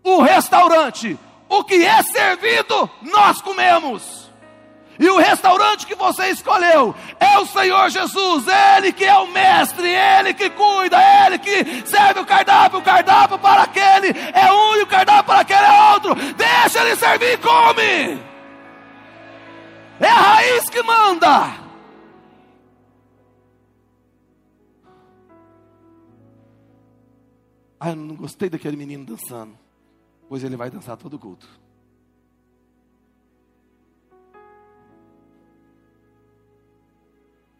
[SPEAKER 1] o restaurante. O que é servido, nós comemos. E o restaurante que você escolheu é o Senhor Jesus, Ele que é o mestre, Ele que cuida, Ele que serve o cardápio, o cardápio para aquele é um e o cardápio para aquele é outro. Deixa Ele servir e come. É a raiz que manda. Ah, eu não gostei daquele menino dançando. Pois ele vai dançar todo culto.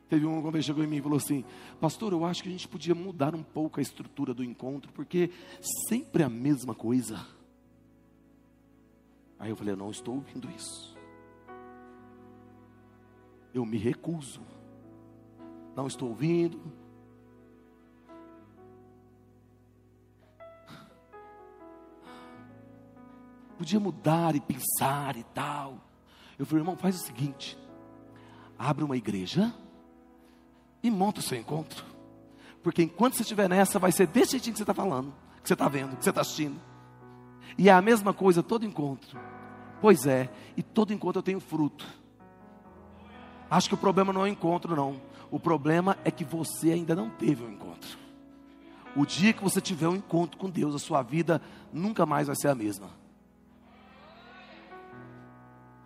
[SPEAKER 1] Teve um homem que chegou em mim e falou assim: Pastor, eu acho que a gente podia mudar um pouco a estrutura do encontro, porque sempre a mesma coisa. Aí eu falei: Eu não estou ouvindo isso. Eu me recuso. Não estou ouvindo, podia mudar e pensar e tal. Eu falei, irmão, faz o seguinte: abre uma igreja e monta o seu encontro. Porque enquanto você estiver nessa, vai ser desse jeitinho que você está falando, que você está vendo, que você está assistindo. E é a mesma coisa todo encontro. Pois é, e todo encontro eu tenho fruto. Acho que o problema não é o encontro, não. O problema é que você ainda não teve um encontro. O dia que você tiver um encontro com Deus, a sua vida nunca mais vai ser a mesma.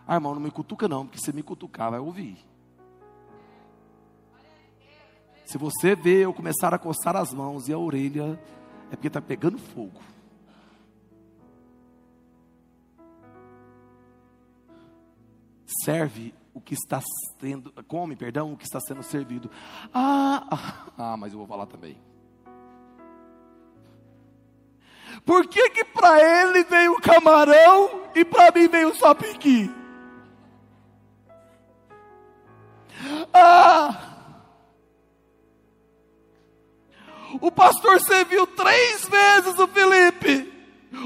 [SPEAKER 1] Ah, irmão, não me cutuca não, porque se me cutucar, vai ouvir. Se você vê eu começar a coçar as mãos e a orelha, é porque está pegando fogo. Serve o que está sendo, come, perdão, o que está sendo servido. Ah, ah, ah mas eu vou falar também. Por que que para ele veio o camarão e para mim veio só piqui? Ah! O pastor serviu três vezes o Felipe.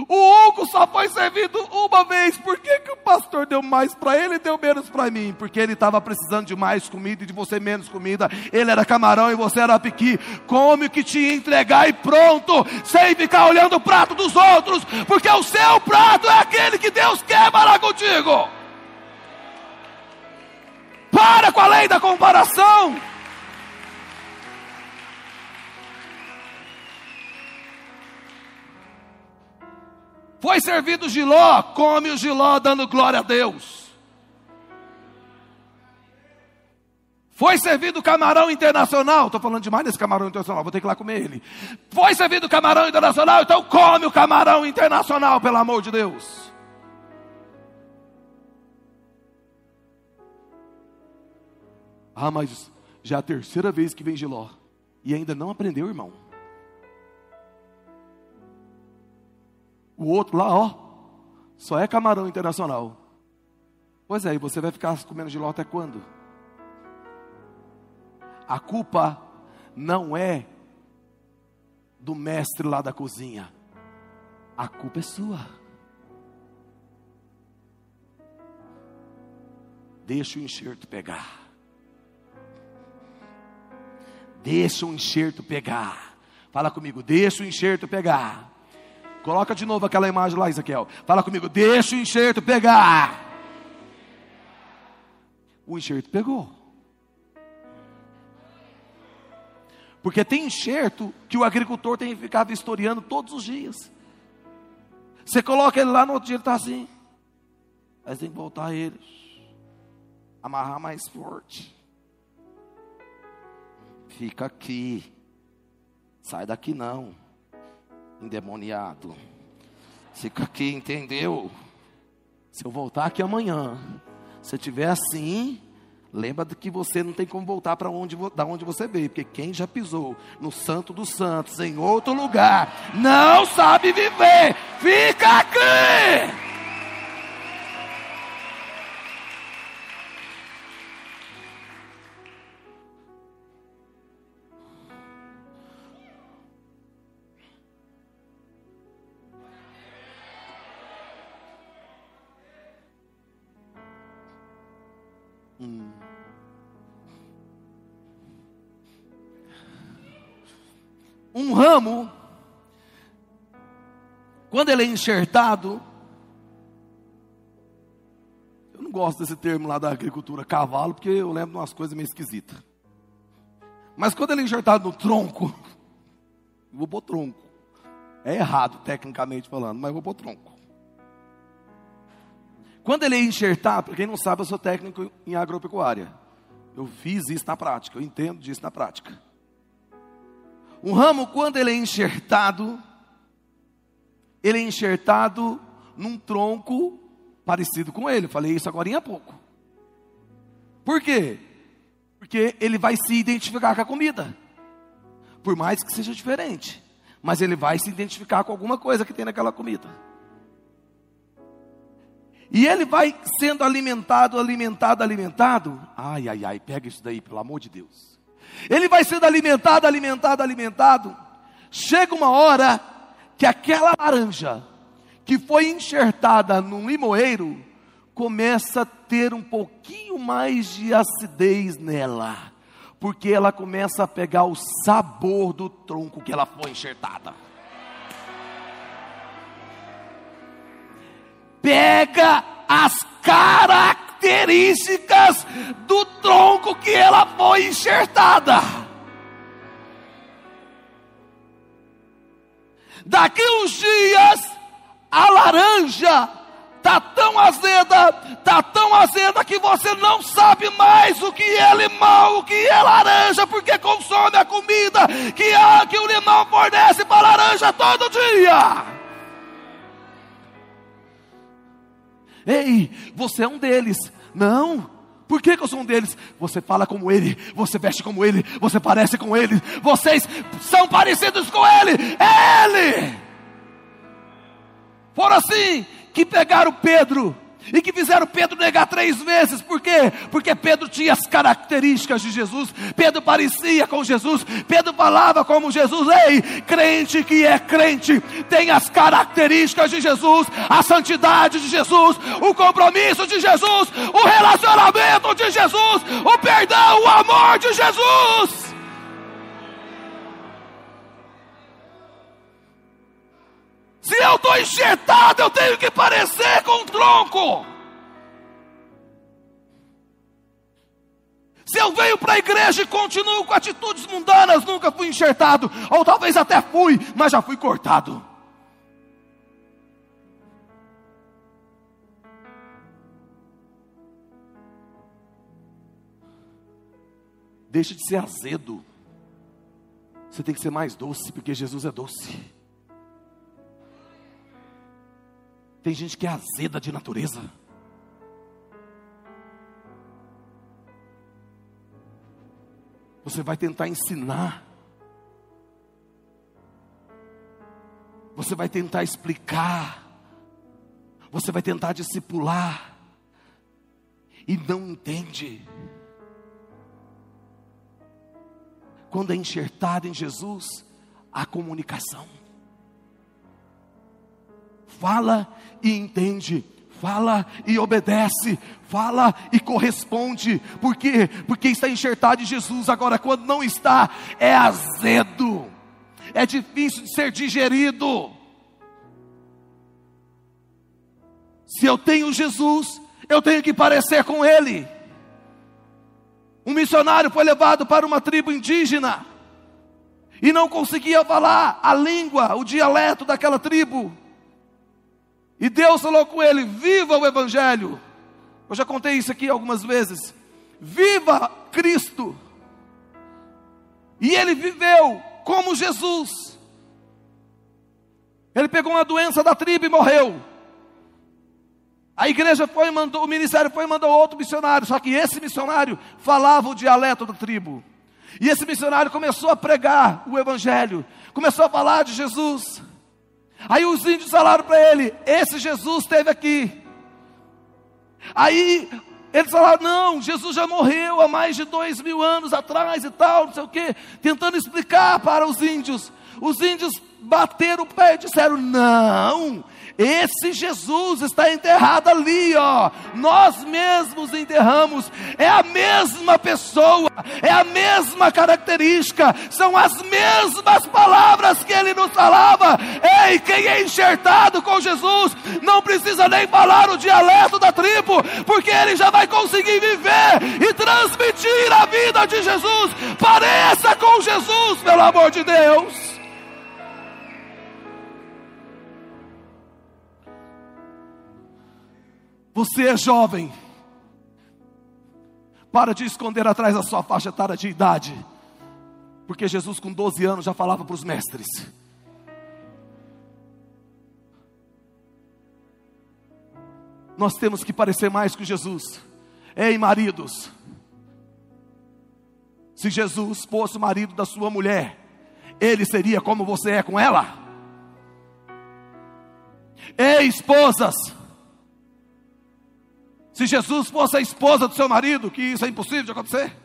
[SPEAKER 1] O Hugo só foi servido uma vez. Por que, que o pastor deu mais para ele e deu menos para mim? Porque ele estava precisando de mais comida e de você menos comida. Ele era camarão e você era piqui. Come o que te entregar e pronto. Sem ficar olhando o prato dos outros. Porque o seu prato é aquele que Deus quer para contigo. Para com a lei da comparação. Foi servido giló, come o giló dando glória a Deus. Foi servido camarão internacional. Estou falando demais desse camarão internacional, vou ter que ir lá comer ele. Foi servido camarão internacional, então come o camarão internacional, pelo amor de Deus. Ah, mas já é a terceira vez que vem Giló. E ainda não aprendeu, irmão. O outro lá, ó, só é camarão internacional. Pois é, e você vai ficar comendo Giló até quando? A culpa não é do mestre lá da cozinha. A culpa é sua. Deixa o enxerto pegar. Deixa o enxerto pegar. Fala comigo, deixa o enxerto pegar. Coloca de novo aquela imagem lá, Ezequiel. Fala comigo, deixa o enxerto pegar. O enxerto pegou. Porque tem enxerto que o agricultor tem que ficar vistoriando todos os dias. Você coloca ele lá no outro dia, ele está assim. Mas tem que voltar ele. Amarrar mais forte. Fica aqui. Sai daqui não. Endemoniado. Fica aqui, entendeu? Se eu voltar aqui amanhã, se tiver assim, Lembra de que você não tem como voltar para onde, da onde você veio, porque quem já pisou no Santo dos Santos em outro lugar não sabe viver. Fica aqui! Quando ele é enxertado, eu não gosto desse termo lá da agricultura, cavalo, porque eu lembro de umas coisas meio esquisitas. Mas quando ele é enxertado no tronco, eu vou pôr tronco. É errado, tecnicamente falando, mas eu vou pôr tronco. Quando ele é enxertado, para quem não sabe, eu sou técnico em agropecuária. Eu fiz isso na prática, eu entendo disso na prática. Um ramo, quando ele é enxertado, ele é enxertado num tronco parecido com ele. Falei isso agora há pouco. Por quê? Porque ele vai se identificar com a comida. Por mais que seja diferente. Mas ele vai se identificar com alguma coisa que tem naquela comida. E ele vai sendo alimentado, alimentado, alimentado. Ai, ai, ai, pega isso daí, pelo amor de Deus. Ele vai sendo alimentado, alimentado, alimentado. Chega uma hora que aquela laranja que foi enxertada num limoeiro começa a ter um pouquinho mais de acidez nela, porque ela começa a pegar o sabor do tronco que ela foi enxertada. Pega as características do tronco que ela foi enxertada. Daqui uns dias, a laranja está tão azeda, está tão azeda que você não sabe mais o que é limão, o que é laranja, porque consome a comida que, a, que o limão fornece para a laranja todo dia. Ei, você é um deles. Não. Por que, que, eu sou um deles? Você fala como ele, você veste como ele, você parece com ele, vocês são parecidos com ele, é ele. Foram assim que pegaram Pedro e que fizeram Pedro negar três vezes. Por quê? Porque Pedro tinha as características de Jesus, Pedro parecia com Jesus, Pedro falava como Jesus. Ei, crente que é crente, tem as características de Jesus, a santidade de Jesus, o compromisso de Jesus, o relacionamento de Jesus, o perdão, o amor de Jesus. Se eu estou enxertado, eu tenho que parecer com um tronco. Se eu venho para a igreja e continuo com atitudes mundanas, nunca fui enxertado, ou talvez até fui, mas já fui cortado. Deixa de ser azedo. Você tem que ser mais doce, porque Jesus é doce. Tem gente que é azeda de natureza. Você vai tentar ensinar. Você vai tentar explicar. Você vai tentar discipular. E não entende. Quando é enxertado em Jesus, a comunicação fala e entende, fala e obedece, fala e corresponde. Por quê? Porque está enxertado em Jesus. Agora, quando não está, é azedo, é difícil de ser digerido. Se eu tenho Jesus, eu tenho que parecer com Ele. Um missionário foi levado para uma tribo indígena e não conseguia falar a língua, o dialeto daquela tribo. E Deus falou com ele: viva o Evangelho. Eu já contei isso aqui algumas vezes. Viva Cristo. E ele viveu como Jesus. Ele pegou uma doença da tribo e morreu. A igreja foi mandou, o ministério foi e mandou outro missionário, só que esse missionário falava o dialeto da tribo. E esse missionário começou a pregar o evangelho, começou a falar de Jesus. Aí os índios falaram para ele: Esse Jesus esteve aqui. Aí eles falaram: Não, Jesus já morreu há mais de dois mil anos atrás e tal, não sei o quê, tentando explicar para os índios. Os índios bateram o pé e disseram: Não, esse Jesus está enterrado ali, ó. Nós mesmos enterramos. É a mesma pessoa, é a mesma característica, são as mesmas palavras que ele nos falava. Ei, quem é enxertado com Jesus não precisa nem falar o dialeto da tribo, porque ele já vai conseguir viver e transmitir a vida de Jesus. Pareça com Jesus, pelo amor de Deus. Você é jovem. Para de esconder atrás da sua faixa etária de idade. Porque Jesus, com 12 anos, já falava para os mestres. Nós temos que parecer mais com Jesus. Ei, maridos. Se Jesus fosse o marido da sua mulher, ele seria como você é com ela. Ei, esposas. Se Jesus fosse a esposa do seu marido, que isso é impossível de acontecer.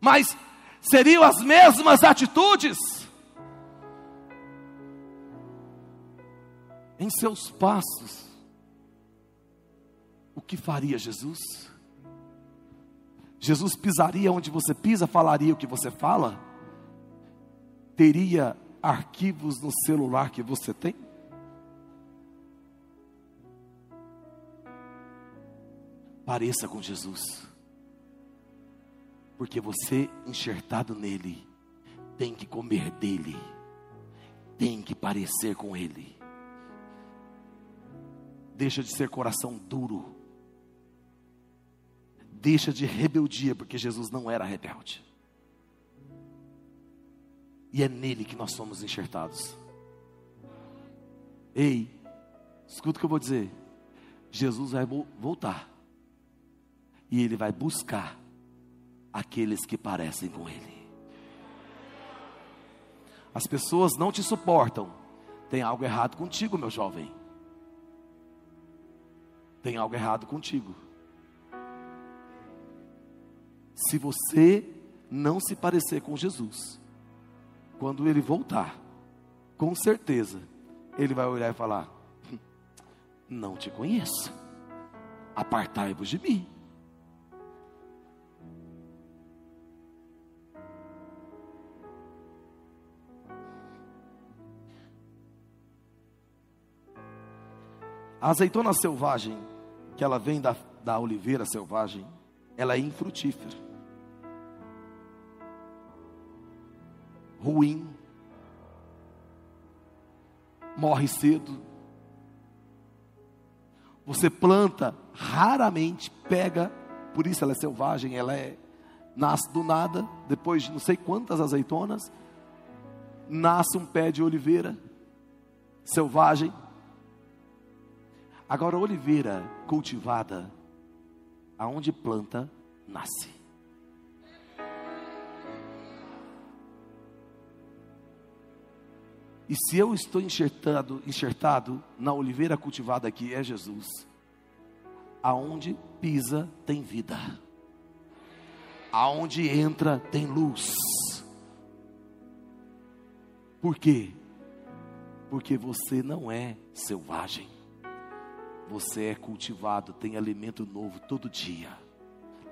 [SPEAKER 1] Mas seriam as mesmas atitudes? Em seus passos, o que faria Jesus? Jesus pisaria onde você pisa, falaria o que você fala? Teria arquivos no celular que você tem? Pareça com Jesus. Porque você, enxertado nele, tem que comer dele, tem que parecer com ele. Deixa de ser coração duro, deixa de rebeldia, porque Jesus não era rebelde. E é nele que nós somos enxertados. Ei, escuta o que eu vou dizer. Jesus vai voltar e ele vai buscar aqueles que parecem com ele. As pessoas não te suportam. Tem algo errado contigo, meu jovem. Tem algo errado contigo. Se você não se parecer com Jesus, quando ele voltar, com certeza, ele vai olhar e falar: hum, Não te conheço, apartai-vos de mim. A azeitona selvagem, que ela vem da, da oliveira selvagem, ela é infrutífera. Ruim. Morre cedo. Você planta, raramente pega, por isso ela é selvagem, ela é nasce do nada, depois de não sei quantas azeitonas, nasce um pé de oliveira selvagem Agora, a oliveira cultivada, aonde planta, nasce. E se eu estou enxertado, enxertado na oliveira cultivada que é Jesus, aonde pisa tem vida, aonde entra tem luz. Por quê? Porque você não é selvagem. Você é cultivado, tem alimento novo todo dia.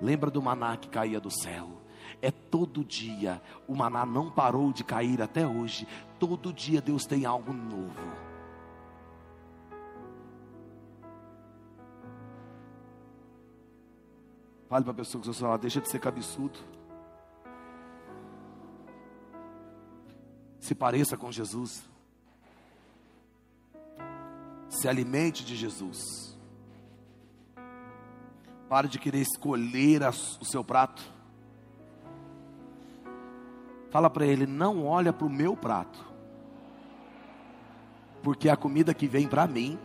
[SPEAKER 1] Lembra do maná que caía do céu? É todo dia. O maná não parou de cair até hoje. Todo dia Deus tem algo novo. Fale para a pessoa que você fala, deixa de ser cabeçudo. Se pareça com Jesus se alimente de Jesus. Pare de querer escolher o seu prato. Fala para ele: não olha para o meu prato, porque a comida que vem para mim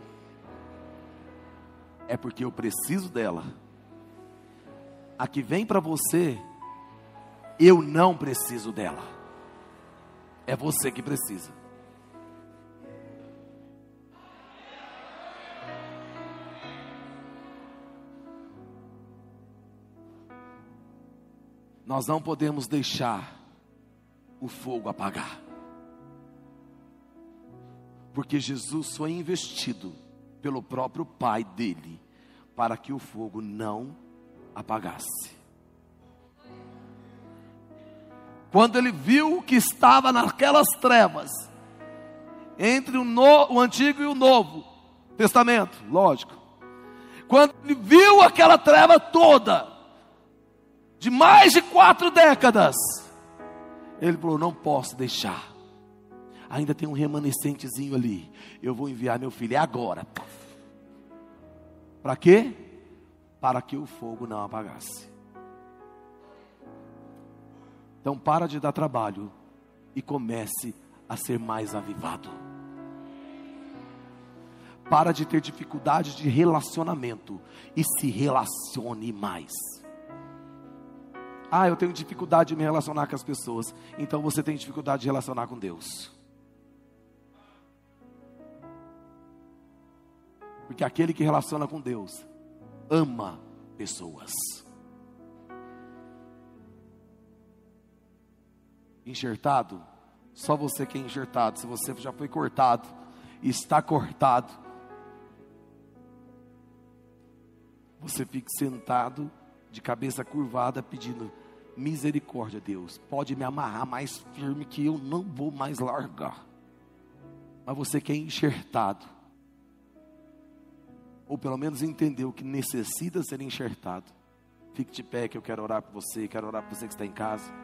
[SPEAKER 1] é porque eu preciso dela. A que vem para você, eu não preciso dela. É você que precisa. Nós não podemos deixar o fogo apagar. Porque Jesus foi investido pelo próprio Pai dele para que o fogo não apagasse. Quando ele viu que estava naquelas trevas, entre o, no, o Antigo e o Novo Testamento, lógico. Quando ele viu aquela treva toda, de mais de quatro décadas, ele falou: Não posso deixar. Ainda tem um remanescentezinho ali. Eu vou enviar meu filho. É agora. Para quê? Para que o fogo não apagasse. Então para de dar trabalho e comece a ser mais avivado. Para de ter dificuldade de relacionamento e se relacione mais. Ah, eu tenho dificuldade de me relacionar com as pessoas. Então você tem dificuldade de relacionar com Deus. Porque aquele que relaciona com Deus ama pessoas. Enxertado, só você que é enxertado. Se você já foi cortado, está cortado, você fica sentado, de cabeça curvada, pedindo misericórdia, Deus. Pode me amarrar mais firme que eu não vou mais largar. Mas você que é enxertado, ou pelo menos entendeu que necessita ser enxertado, fique de pé que eu quero orar por você, quero orar por você que está em casa.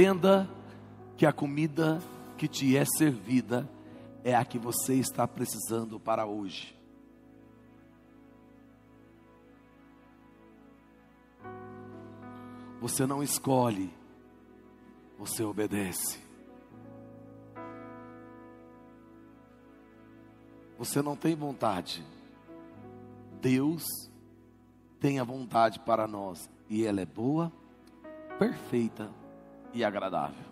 [SPEAKER 1] Entenda que a comida que te é servida é a que você está precisando para hoje. Você não escolhe, você obedece. Você não tem vontade. Deus tem a vontade para nós e ela é boa, perfeita e agradável.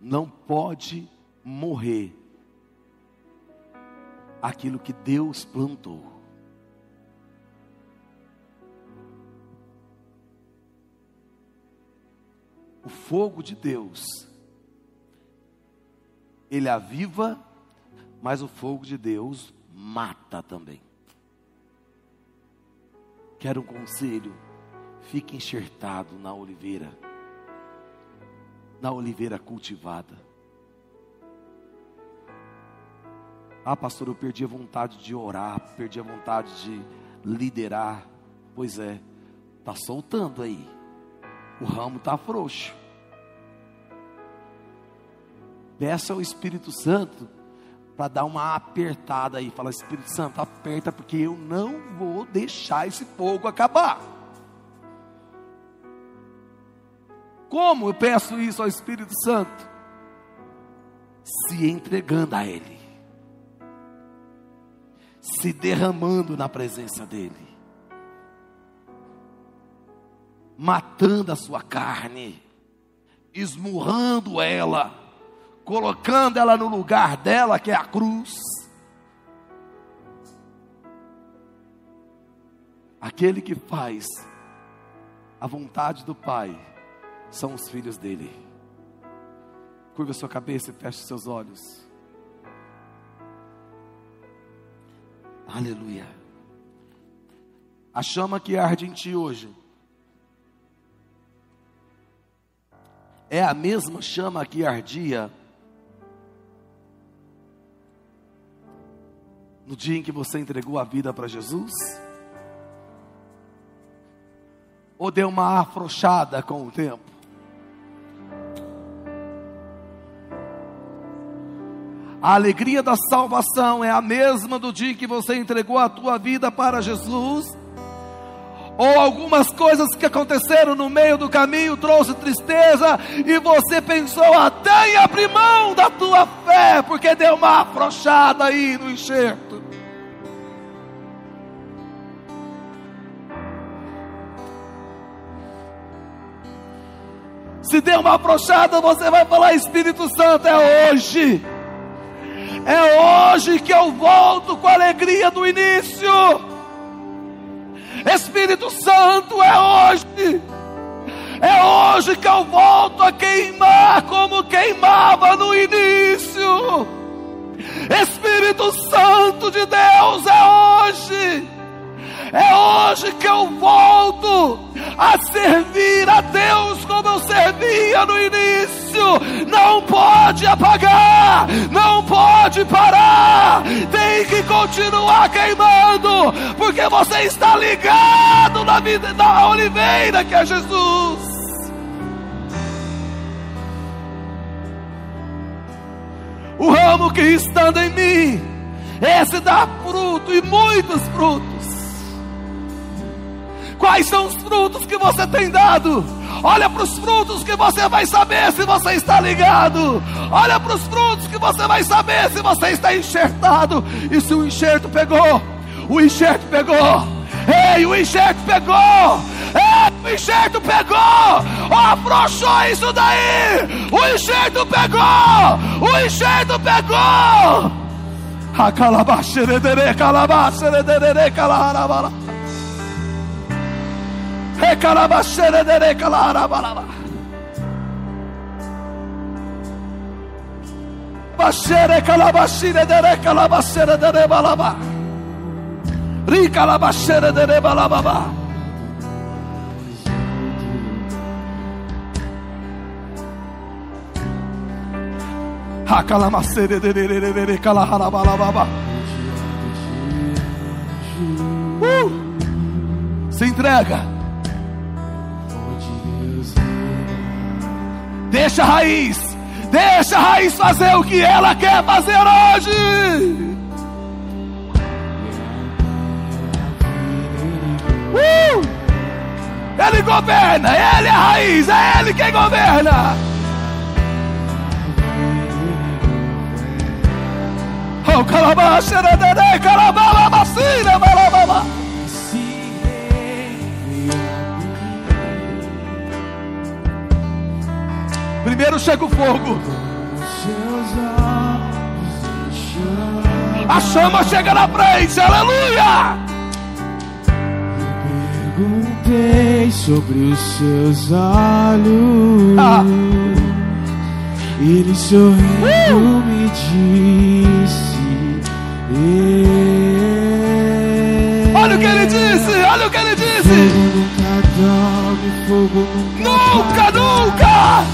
[SPEAKER 1] Não pode morrer aquilo que Deus plantou. O fogo de Deus, ele aviva, mas o fogo de Deus mata também. Quero um conselho. Fique enxertado na oliveira, na oliveira cultivada. Ah, pastor, eu perdi a vontade de orar, perdi a vontade de liderar. Pois é, tá soltando aí. O ramo tá frouxo. Peça ao Espírito Santo para dar uma apertada aí. Fala, Espírito Santo, aperta, porque eu não vou deixar esse fogo acabar. Como eu peço isso ao Espírito Santo? Se entregando a Ele, se derramando na presença dEle, matando a sua carne, esmurrando ela colocando ela no lugar dela, que é a cruz. Aquele que faz a vontade do Pai são os filhos dele. Curva sua cabeça e feche seus olhos. Aleluia. A chama que arde em ti hoje é a mesma chama que ardia no dia em que você entregou a vida para Jesus? Ou deu uma afrouxada com o tempo? A alegria da salvação é a mesma do dia que você entregou a tua vida para Jesus? Ou algumas coisas que aconteceram no meio do caminho trouxe tristeza e você pensou até em abrir mão da tua fé porque deu uma afrouxada aí no enxerto? Se deu uma afrouxada, você vai falar: Espírito Santo, é hoje. É hoje que eu volto com a alegria do início. Espírito Santo, é hoje. É hoje que eu volto a queimar como queimava no início. Espírito Santo de Deus, é hoje. É hoje que eu volto a servir a Deus como eu servia no início. Não pode apagar, não pode parar, tem que continuar queimando, porque você está ligado na vida da oliveira que é Jesus. O ramo que estando em mim, esse dá fruto e muitos frutos. Quais são os frutos que você tem dado? Olha para os frutos que você vai saber se você está ligado. Olha para os frutos que você vai saber se você está enxertado. E se o enxerto pegou, o enxerto pegou. Ei, o enxerto pegou. Ei, o enxerto pegou. Afrouxou isso daí. O enxerto pegou. O enxerto pegou. A calabaxeredere, calabaxeredere, calabarabara. Recalabaxeredere, calarabaraba. Baxere calabaxeredere, calabaxeredere, balaba. Ricalabaxeredere, balababa. Acalamaceredere, calaharabalababa. Uh! Se entrega. Deixa a raiz. Deixa a raiz fazer o que ela quer fazer hoje. Uh! Ele governa, ele é a raiz, é ele quem governa. Oh, calabaxa, calababa, vacina, balababa. Primeiro chega o fogo. A chama chega na frente, aleluia!
[SPEAKER 2] Perguntei sobre os seus olhos.
[SPEAKER 1] Ah.
[SPEAKER 2] Ele sorrindo
[SPEAKER 1] Uh!
[SPEAKER 2] me disse: "Ei,
[SPEAKER 1] Olha o que ele disse, olha o que ele disse.
[SPEAKER 2] Fogo nunca dorme, fogo nunca
[SPEAKER 1] Nunca, nunca!